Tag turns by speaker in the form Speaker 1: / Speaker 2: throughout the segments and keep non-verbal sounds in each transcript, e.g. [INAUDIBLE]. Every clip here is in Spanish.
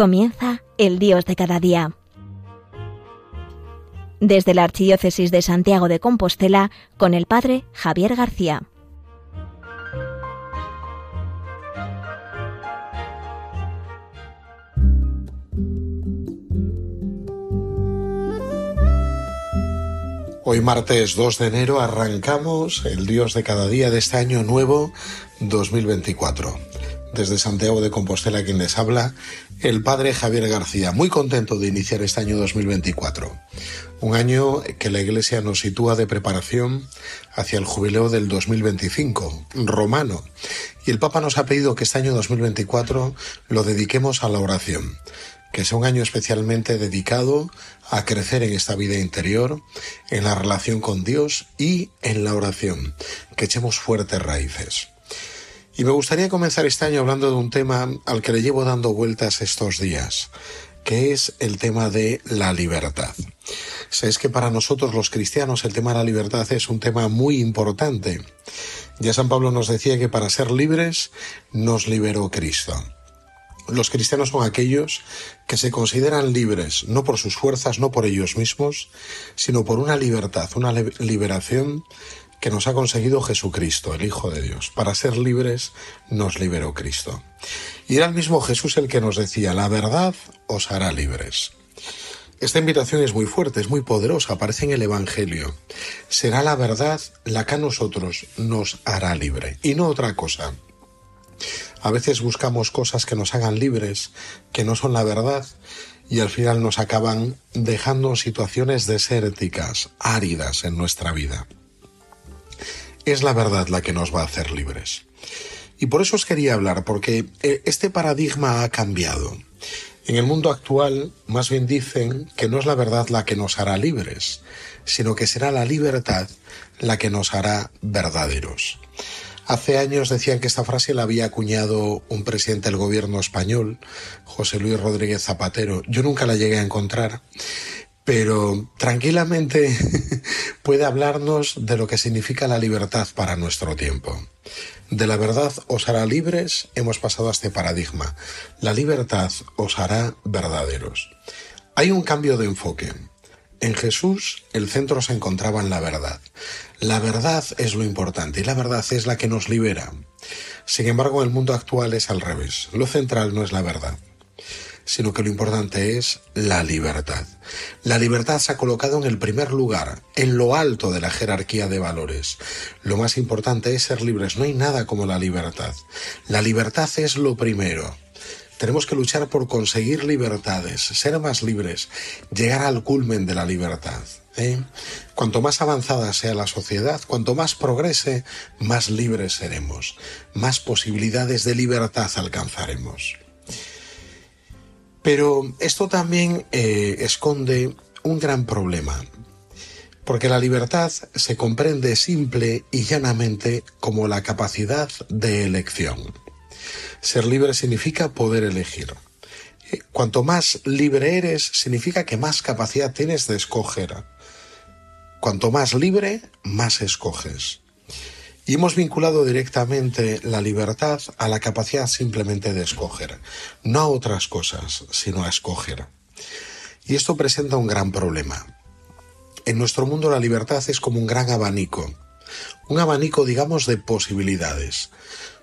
Speaker 1: Comienza el Dios de cada día. Desde la Archidiócesis de Santiago de Compostela, con el Padre Javier García.
Speaker 2: Hoy martes 2 de enero arrancamos el Dios de cada día de este año nuevo 2024. Desde Santiago de Compostela quien les habla, el padre Javier García, muy contento de iniciar este año 2024. Un año que la Iglesia nos sitúa de preparación hacia el jubileo del 2025, romano. Y el Papa nos ha pedido que este año 2024 lo dediquemos a la oración, que sea un año especialmente dedicado a crecer en esta vida interior, en la relación con Dios y en la oración, que echemos fuertes raíces. Y me gustaría comenzar este año hablando de un tema al que le llevo dando vueltas estos días, que es el tema de la libertad. Sabéis que para nosotros los cristianos el tema de la libertad es un tema muy importante. Ya San Pablo nos decía que para ser libres nos liberó Cristo. Los cristianos son aquellos que se consideran libres, no por sus fuerzas, no por ellos mismos, sino por una libertad, una liberación que nos ha conseguido Jesucristo, el Hijo de Dios. Para ser libres nos liberó Cristo. Y era el mismo Jesús el que nos decía, la verdad os hará libres. Esta invitación es muy fuerte, es muy poderosa, aparece en el Evangelio. Será la verdad la que a nosotros nos hará libre, y no otra cosa. A veces buscamos cosas que nos hagan libres, que no son la verdad, y al final nos acaban dejando situaciones desérticas, áridas en nuestra vida es la verdad la que nos va a hacer libres. Y por eso os quería hablar, porque eh, este paradigma ha cambiado. En el mundo actual, más bien dicen que no es la verdad la que nos hará libres, sino que será la libertad la que nos hará verdaderos. Hace años decían que esta frase la había acuñado un presidente del gobierno español, José Luis Rodríguez Zapatero. Yo nunca la llegué a encontrar, pero tranquilamente [LAUGHS] puede hablarnos de lo que significa la libertad para nuestro tiempo. De la verdad os hará libres, hemos pasado a este paradigma. La libertad os hará verdaderos. Hay un cambio de enfoque. En Jesús el centro se encontraba en la verdad. La verdad es lo importante y la verdad es la que nos libera. Sin embargo, el mundo actual es al revés. Lo central no es la verdad sino que lo importante es la libertad. La libertad se ha colocado en el primer lugar, en lo alto de la jerarquía de valores. Lo más importante es ser libres, no hay nada como la libertad. La libertad es lo primero. Tenemos que luchar por conseguir libertades, ser más libres, llegar al culmen de la libertad. ¿eh? Cuanto más avanzada sea la sociedad, cuanto más progrese, más libres seremos, más posibilidades de libertad alcanzaremos. Pero esto también eh, esconde un gran problema, porque la libertad se comprende simple y llanamente como la capacidad de elección. Ser libre significa poder elegir. Eh, cuanto más libre eres, significa que más capacidad tienes de escoger. Cuanto más libre, más escoges. Y hemos vinculado directamente la libertad a la capacidad simplemente de escoger, no a otras cosas, sino a escoger. Y esto presenta un gran problema. En nuestro mundo la libertad es como un gran abanico, un abanico, digamos, de posibilidades.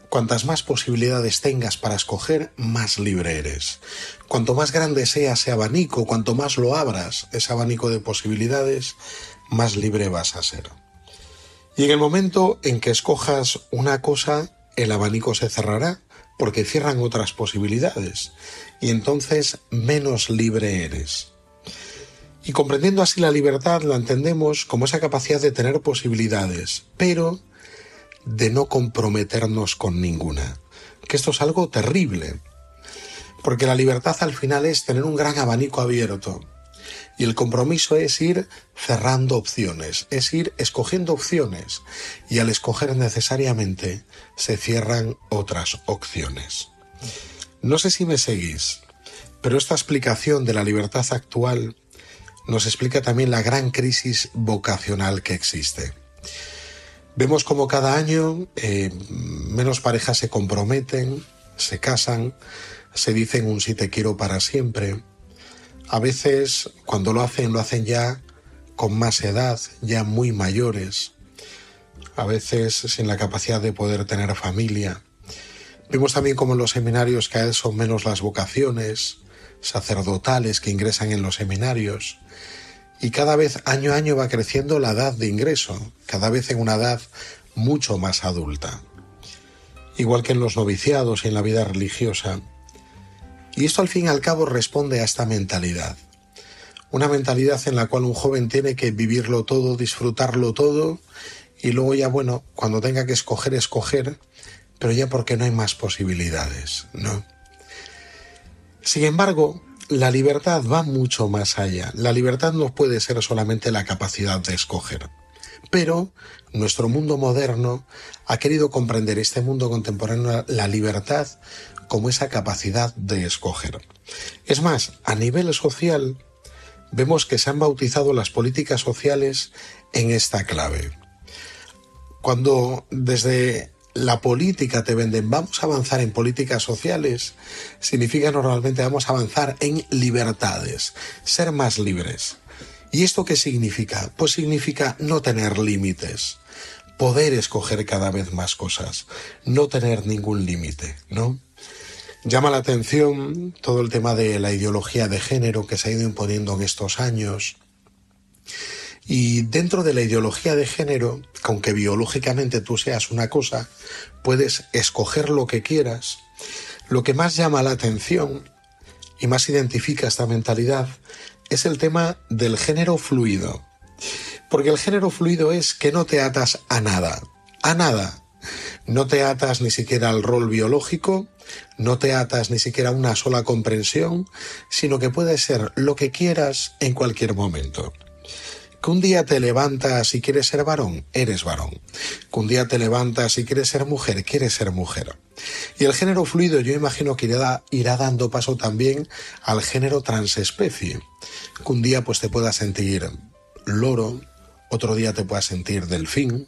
Speaker 2: Cuantas más posibilidades tengas para escoger, más libre eres. Cuanto más grande sea ese abanico, cuanto más lo abras, ese abanico de posibilidades, más libre vas a ser. Y en el momento en que escojas una cosa, el abanico se cerrará porque cierran otras posibilidades y entonces menos libre eres. Y comprendiendo así la libertad la entendemos como esa capacidad de tener posibilidades, pero de no comprometernos con ninguna. Que esto es algo terrible, porque la libertad al final es tener un gran abanico abierto, y el compromiso es ir cerrando opciones, es ir escogiendo opciones. Y al escoger necesariamente se cierran otras opciones. No sé si me seguís, pero esta explicación de la libertad actual nos explica también la gran crisis vocacional que existe. Vemos como cada año eh, menos parejas se comprometen, se casan, se dicen un si te quiero para siempre. A veces, cuando lo hacen, lo hacen ya con más edad, ya muy mayores. A veces sin la capacidad de poder tener familia. Vemos también como en los seminarios cada vez son menos las vocaciones sacerdotales que ingresan en los seminarios. Y cada vez año a año va creciendo la edad de ingreso, cada vez en una edad mucho más adulta. Igual que en los noviciados y en la vida religiosa. Y esto al fin y al cabo responde a esta mentalidad. Una mentalidad en la cual un joven tiene que vivirlo todo, disfrutarlo todo, y luego ya, bueno, cuando tenga que escoger, escoger, pero ya porque no hay más posibilidades, ¿no? Sin embargo, la libertad va mucho más allá. La libertad no puede ser solamente la capacidad de escoger. Pero nuestro mundo moderno ha querido comprender este mundo contemporáneo, la libertad, como esa capacidad de escoger. Es más, a nivel social, vemos que se han bautizado las políticas sociales en esta clave. Cuando desde la política te venden vamos a avanzar en políticas sociales, significa normalmente vamos a avanzar en libertades, ser más libres. ¿Y esto qué significa? Pues significa no tener límites, poder escoger cada vez más cosas, no tener ningún límite, ¿no? Llama la atención todo el tema de la ideología de género que se ha ido imponiendo en estos años. Y dentro de la ideología de género, aunque biológicamente tú seas una cosa, puedes escoger lo que quieras. Lo que más llama la atención y más identifica esta mentalidad es el tema del género fluido. Porque el género fluido es que no te atas a nada, a nada. No te atas ni siquiera al rol biológico, no te atas ni siquiera a una sola comprensión, sino que puede ser lo que quieras en cualquier momento. Que un día te levantas y quieres ser varón, eres varón. Que un día te levantas y quieres ser mujer, quieres ser mujer. Y el género fluido yo imagino que irá, irá dando paso también al género transespecie. Que un día pues te puedas sentir loro, otro día te puedas sentir delfín,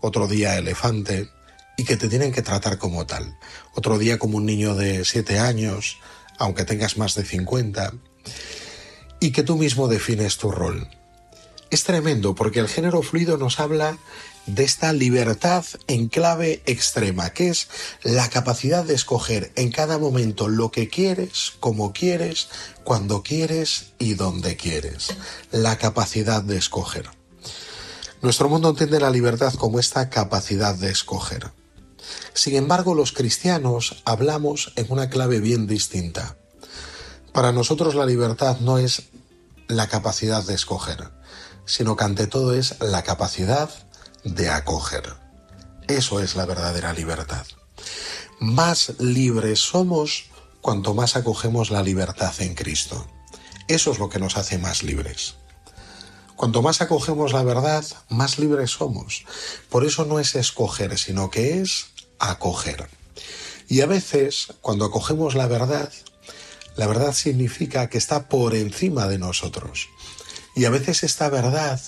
Speaker 2: otro día elefante, y que te tienen que tratar como tal. Otro día como un niño de siete años, aunque tengas más de 50, y que tú mismo defines tu rol. Es tremendo porque el género fluido nos habla de esta libertad en clave extrema, que es la capacidad de escoger en cada momento lo que quieres, como quieres, cuando quieres y donde quieres. La capacidad de escoger. Nuestro mundo entiende la libertad como esta capacidad de escoger. Sin embargo, los cristianos hablamos en una clave bien distinta. Para nosotros la libertad no es la capacidad de escoger, sino que ante todo es la capacidad de acoger. Eso es la verdadera libertad. Más libres somos cuanto más acogemos la libertad en Cristo. Eso es lo que nos hace más libres. Cuanto más acogemos la verdad, más libres somos. Por eso no es escoger, sino que es acoger. Y a veces, cuando acogemos la verdad, la verdad significa que está por encima de nosotros. Y a veces esta verdad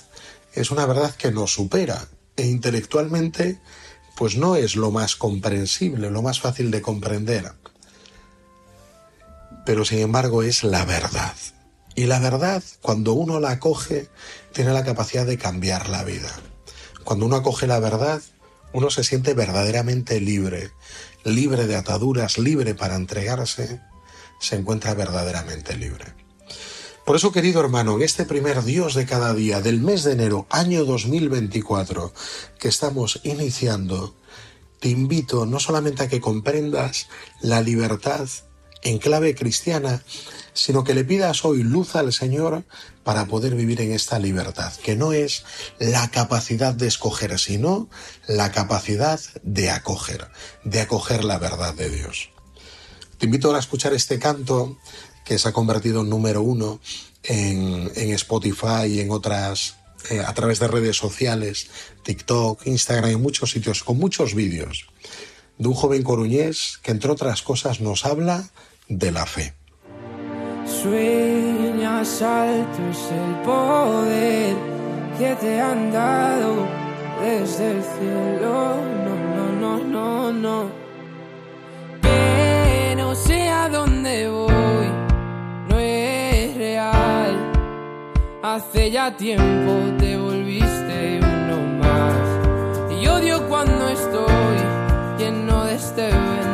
Speaker 2: es una verdad que nos supera e intelectualmente pues no es lo más comprensible, lo más fácil de comprender. Pero sin embargo es la verdad. Y la verdad, cuando uno la acoge, tiene la capacidad de cambiar la vida. Cuando uno acoge la verdad, uno se siente verdaderamente libre, libre de ataduras, libre para entregarse, se encuentra verdaderamente libre. Por eso, querido hermano, en este primer Dios de cada día del mes de enero, año 2024, que estamos iniciando, te invito no solamente a que comprendas la libertad en clave cristiana, sino que le pidas hoy luz al Señor para poder vivir en esta libertad, que no es la capacidad de escoger, sino la capacidad de acoger, de acoger la verdad de Dios. Te invito a escuchar este canto que se ha convertido en número uno en, Spotify y en otras, eh, a través de redes sociales, TikTok, Instagram y muchos sitios, con muchos vídeos, de un joven coruñés que entre otras cosas nos habla de la fe.
Speaker 3: Sueña saltos el poder que te han dado desde el cielo. No, no, no, no, no. Que no sé a dónde voy, no es real. Hace ya tiempo te volviste uno más. Y odio cuando estoy lleno de este veneno.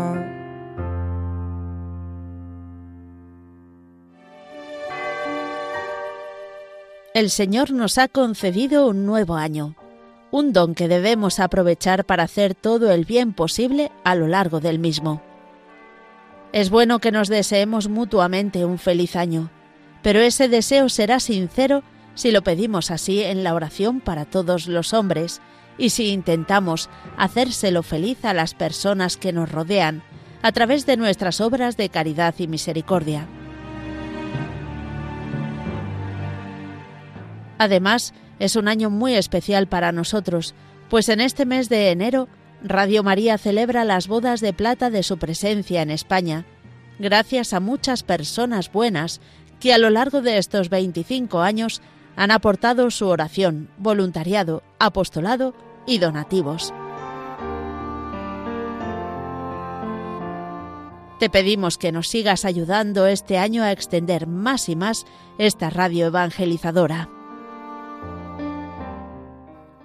Speaker 1: El Señor nos ha concedido un nuevo año, un don que debemos aprovechar para hacer todo el bien posible a lo largo del mismo. Es bueno que nos deseemos mutuamente un feliz año, pero ese deseo será sincero si lo pedimos así en la oración para todos los hombres y si intentamos hacérselo feliz a las personas que nos rodean a través de nuestras obras de caridad y misericordia. Además, es un año muy especial para nosotros, pues en este mes de enero Radio María celebra las bodas de plata de su presencia en España, gracias a muchas personas buenas que a lo largo de estos 25 años han aportado su oración, voluntariado, apostolado y donativos. Te pedimos que nos sigas ayudando este año a extender más y más esta radio evangelizadora.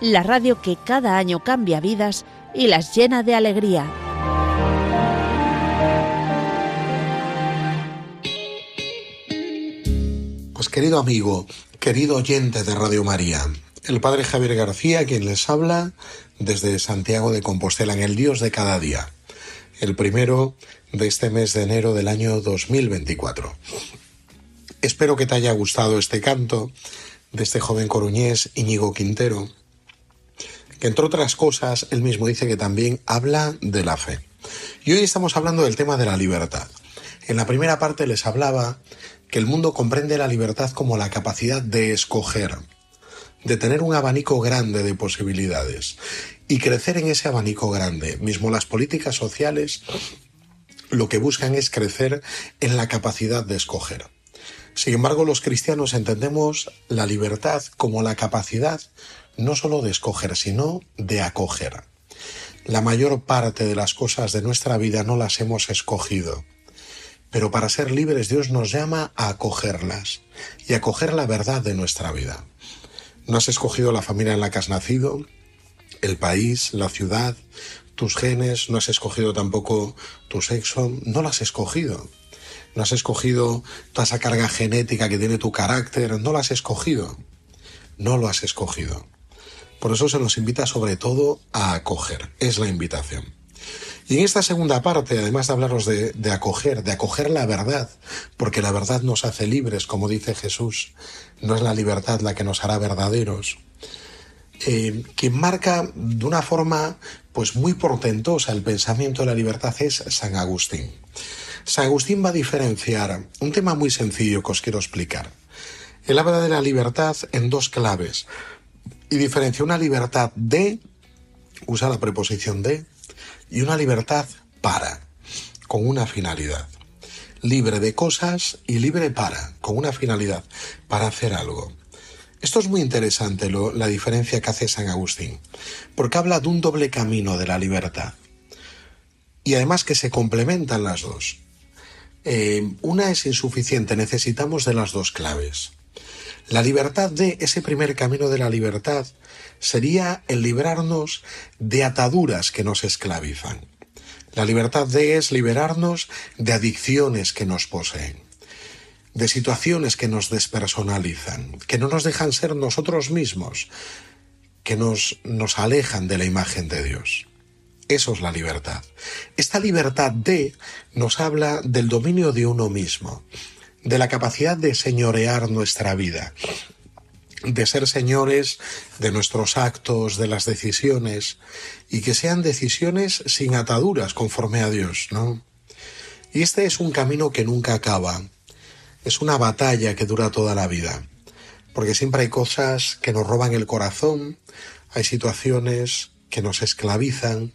Speaker 1: la radio que cada año cambia vidas y las llena de alegría.
Speaker 2: Pues querido amigo, querido oyente de Radio María, el Padre Javier García, quien les habla desde Santiago de Compostela, en el Dios de cada día, el primero de este mes de enero del año 2024. Espero que te haya gustado este canto de este joven coruñés Íñigo Quintero, que entre otras cosas él mismo dice que también habla de la fe. Y hoy estamos hablando del tema de la libertad. En la primera parte les hablaba que el mundo comprende la libertad como la capacidad de escoger, de tener un abanico grande de posibilidades y crecer en ese abanico grande. Mismo las políticas sociales lo que buscan es crecer en la capacidad de escoger. Sin embargo, los cristianos entendemos la libertad como la capacidad no solo de escoger, sino de acoger. La mayor parte de las cosas de nuestra vida no las hemos escogido. Pero para ser libres Dios nos llama a acogerlas y acoger la verdad de nuestra vida. No has escogido la familia en la que has nacido, el país, la ciudad, tus genes, no has escogido tampoco tu sexo, no lo has escogido. No has escogido toda esa carga genética que tiene tu carácter, no lo has escogido. No lo has escogido. Por eso se nos invita sobre todo a acoger, es la invitación. Y en esta segunda parte, además de hablaros de, acoger, de acoger la verdad, porque la verdad nos hace libres, como dice Jesús, no es la libertad la que nos hará verdaderos, eh, quien marca de una forma pues muy portentosa el pensamiento de la libertad es San Agustín. San Agustín va a diferenciar un tema muy sencillo que os quiero explicar. Él habla de la libertad en dos claves y diferencia una libertad de, usa la preposición de, y una libertad para, con una finalidad. Libre de cosas y libre para, con una finalidad, para hacer algo. Esto es muy interesante la diferencia que hace San Agustín, porque habla de un doble camino de la libertad. Y además que se complementan las dos. Eh, una es insuficiente, necesitamos de las dos claves. La libertad de ese primer camino de la libertad sería el librarnos de ataduras que nos esclavizan. La libertad de es liberarnos de adicciones que nos poseen, de situaciones que nos despersonalizan, que no nos dejan ser nosotros mismos, que nos, nos alejan de la imagen de Dios. Eso es la libertad. Esta libertad de nos habla del dominio de uno mismo, de la capacidad de señorear nuestra vida, de ser señores de nuestros actos, de las decisiones, y que sean decisiones sin ataduras conforme a Dios, ¿no? Y este es un camino que nunca acaba, es una batalla que dura toda la vida, porque siempre hay cosas que nos roban el corazón, hay situaciones que nos esclavizan,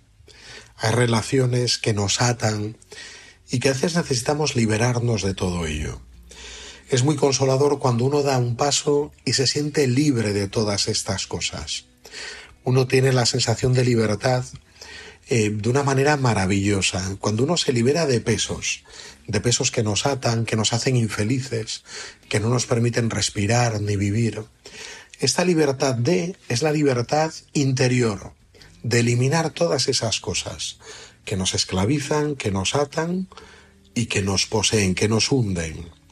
Speaker 2: hay relaciones que nos atan y que a veces necesitamos liberarnos de todo ello. Es muy consolador cuando uno da un paso y se siente libre de todas estas cosas. Uno tiene la sensación de libertad eh, de una manera maravillosa, cuando uno se libera de pesos, de pesos que nos atan, que nos hacen infelices, que no nos permiten respirar ni vivir. Esta libertad de es la libertad interior, de eliminar todas esas cosas que nos esclavizan, que nos atan y que nos poseen, que nos hunden.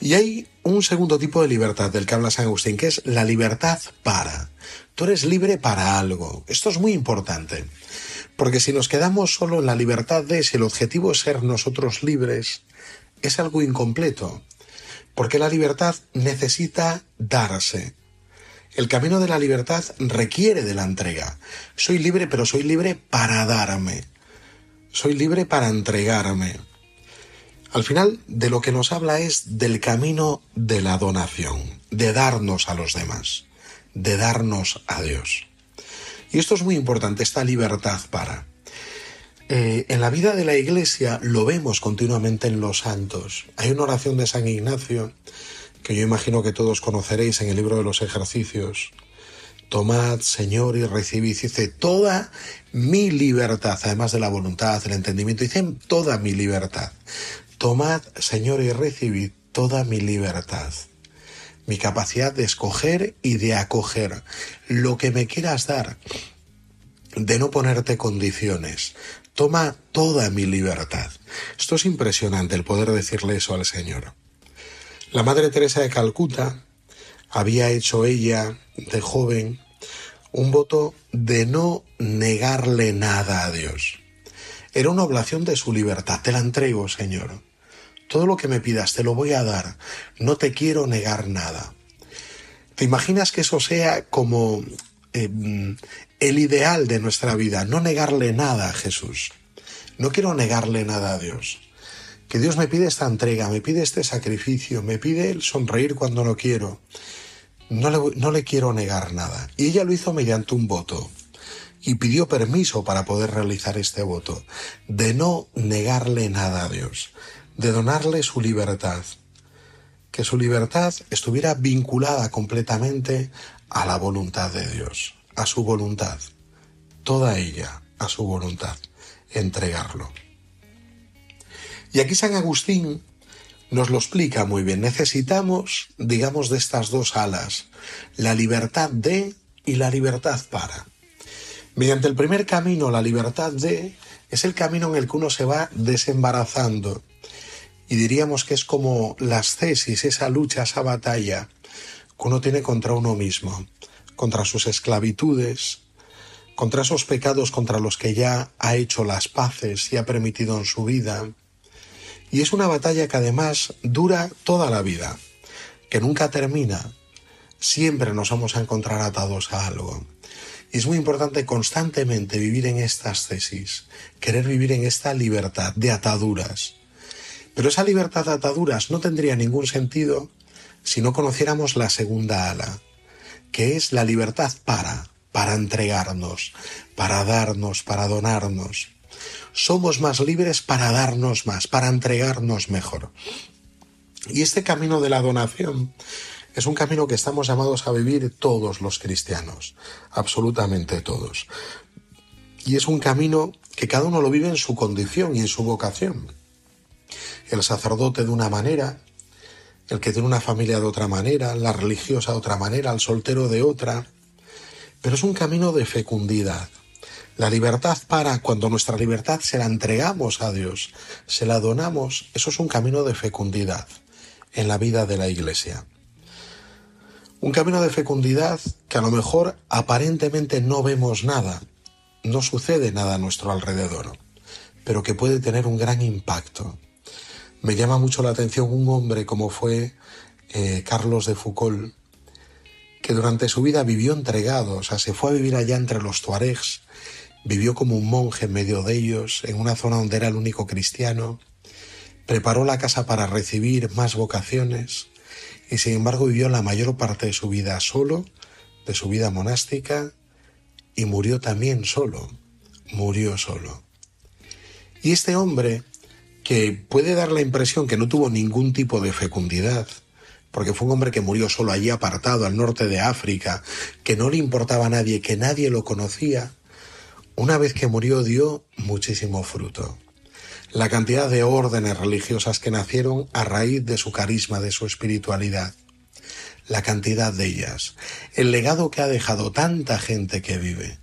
Speaker 2: Y hay un segundo tipo de libertad del que habla San Agustín, que es la libertad para. Tú eres libre para algo. Esto es muy importante. Porque si nos quedamos solo en la libertad de, si el objetivo es ser nosotros libres, es algo incompleto. Porque la libertad necesita darse. El camino de la libertad requiere de la entrega. Soy libre, pero soy libre para darme. Soy libre para entregarme. Al final, de lo que nos habla es del camino de la donación, de darnos a los demás, de darnos a Dios. Y esto es muy importante, esta libertad para. Eh, en la vida de la Iglesia lo vemos continuamente en los santos. Hay una oración de San Ignacio que yo imagino que todos conoceréis en el libro de los ejercicios. Tomad, Señor, y recibid, dice, toda mi libertad, además de la voluntad, el entendimiento, dice, toda mi libertad. Tomad, Señor, y recibid toda mi libertad, mi capacidad de escoger y de acoger lo que me quieras dar, de no ponerte condiciones. Toma toda mi libertad. Esto es impresionante el poder decirle eso al Señor. La Madre Teresa de Calcuta había hecho ella de joven un voto de no negarle nada a Dios. Era una oblación de su libertad. Te la entrego, Señor. Todo lo que me pidas te lo voy a dar. No te quiero negar nada. ¿Te imaginas que eso sea como em, el ideal de nuestra vida? No negarle nada a Jesús. No quiero negarle nada a Dios. que Dios me pide esta entrega, me pide este sacrificio, me pide el sonreír cuando no quiero. No no le quiero negar nada. Y ella lo hizo mediante un voto y pidió permiso para poder realizar este voto, de no negarle nada a Dios, de donarle su libertad, que su libertad estuviera vinculada completamente a la voluntad de Dios, a su voluntad, toda ella a su voluntad, entregarlo. Y aquí San Agustín nos lo explica muy bien. Necesitamos, digamos, de estas dos alas, la libertad de y la libertad para. Mediante el primer camino, la libertad de, es el camino en el que uno se va desembarazando. Y diríamos que es como las tesis, esa lucha, esa batalla que uno tiene contra uno mismo, contra sus esclavitudes, contra esos pecados contra los que ya ha hecho las paces y ha permitido en su vida. Y es una batalla que además dura toda la vida, que nunca termina. Siempre nos vamos a encontrar atados a algo. Y es muy importante constantemente vivir en estas tesis, querer vivir en esta libertad de ataduras. Pero esa libertad de ataduras no tendría ningún sentido si no conociéramos la segunda ala, que es la libertad para, para entregarnos, para darnos, para donarnos. Somos más libres para darnos más, para entregarnos mejor. Y este camino de la donación es un camino que estamos llamados a vivir todos los cristianos, absolutamente todos. Y es un camino que cada uno lo vive en su condición y en su vocación. El sacerdote de una manera, el que tiene una familia de otra manera, la religiosa de otra manera, el soltero de otra. Pero es un camino de fecundidad. La libertad para cuando nuestra libertad se la entregamos a Dios, se la donamos, eso es un camino de fecundidad en la vida de la Iglesia. Un camino de fecundidad que a lo mejor aparentemente no vemos nada, no sucede nada a nuestro alrededor, pero que puede tener un gran impacto. Me llama mucho la atención un hombre como fue eh, Carlos de Foucault, que durante su vida vivió entregado, o sea, se fue a vivir allá entre los tuaregs, vivió como un monje en medio de ellos, en una zona donde era el único cristiano, preparó la casa para recibir más vocaciones, y sin embargo vivió la mayor parte de su vida solo, de su vida monástica, y murió también solo, murió solo. Y este hombre, que puede dar la impresión que no tuvo ningún tipo de fecundidad, porque fue un hombre que murió solo allí apartado al norte de África, que no le importaba a nadie, que nadie lo conocía, una vez que murió dio muchísimo fruto. La cantidad de órdenes religiosas que nacieron a raíz de su carisma, de su espiritualidad, la cantidad de ellas, el legado que ha dejado tanta gente que vive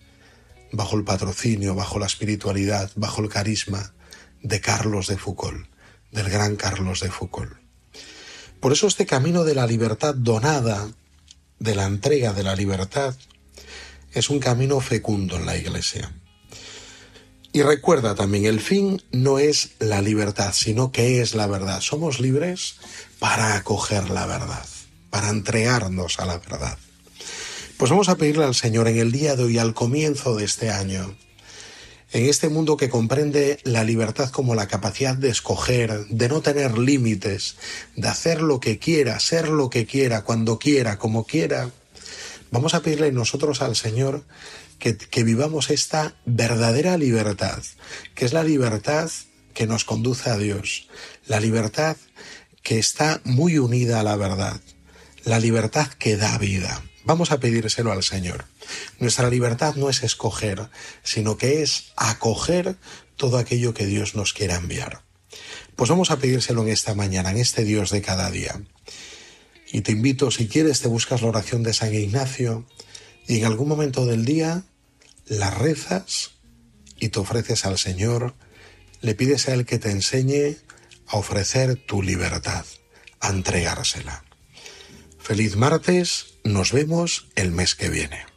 Speaker 2: bajo el patrocinio, bajo la espiritualidad, bajo el carisma de Carlos de Foucault, del gran Carlos de Foucault. Por eso este camino de la libertad donada, de la entrega de la libertad, es un camino fecundo en la Iglesia. Y recuerda también, el fin no es la libertad, sino que es la verdad. Somos libres para acoger la verdad, para entregarnos a la verdad. Pues vamos a pedirle al Señor en el día de hoy, al comienzo de este año, en este mundo que comprende la libertad como la capacidad de escoger, de no tener límites, de hacer lo que quiera, ser lo que quiera, cuando quiera, como quiera, vamos a pedirle nosotros al Señor que, vivamos esta verdadera libertad, que es la libertad que nos conduce a Dios, la libertad que está muy unida a la verdad, la libertad que da vida. Vamos a pedírselo al Señor. Nuestra libertad no es escoger, sino que es acoger todo aquello que Dios nos quiera enviar. Pues vamos a pedírselo en esta mañana, en este Dios de cada día. Y te invito, si quieres, te buscas la oración de San Ignacio, y en algún momento del día la rezas y te ofreces al Señor, le pides a Él que te enseñe a ofrecer tu libertad, a entregársela. Feliz martes, nos vemos el mes que viene.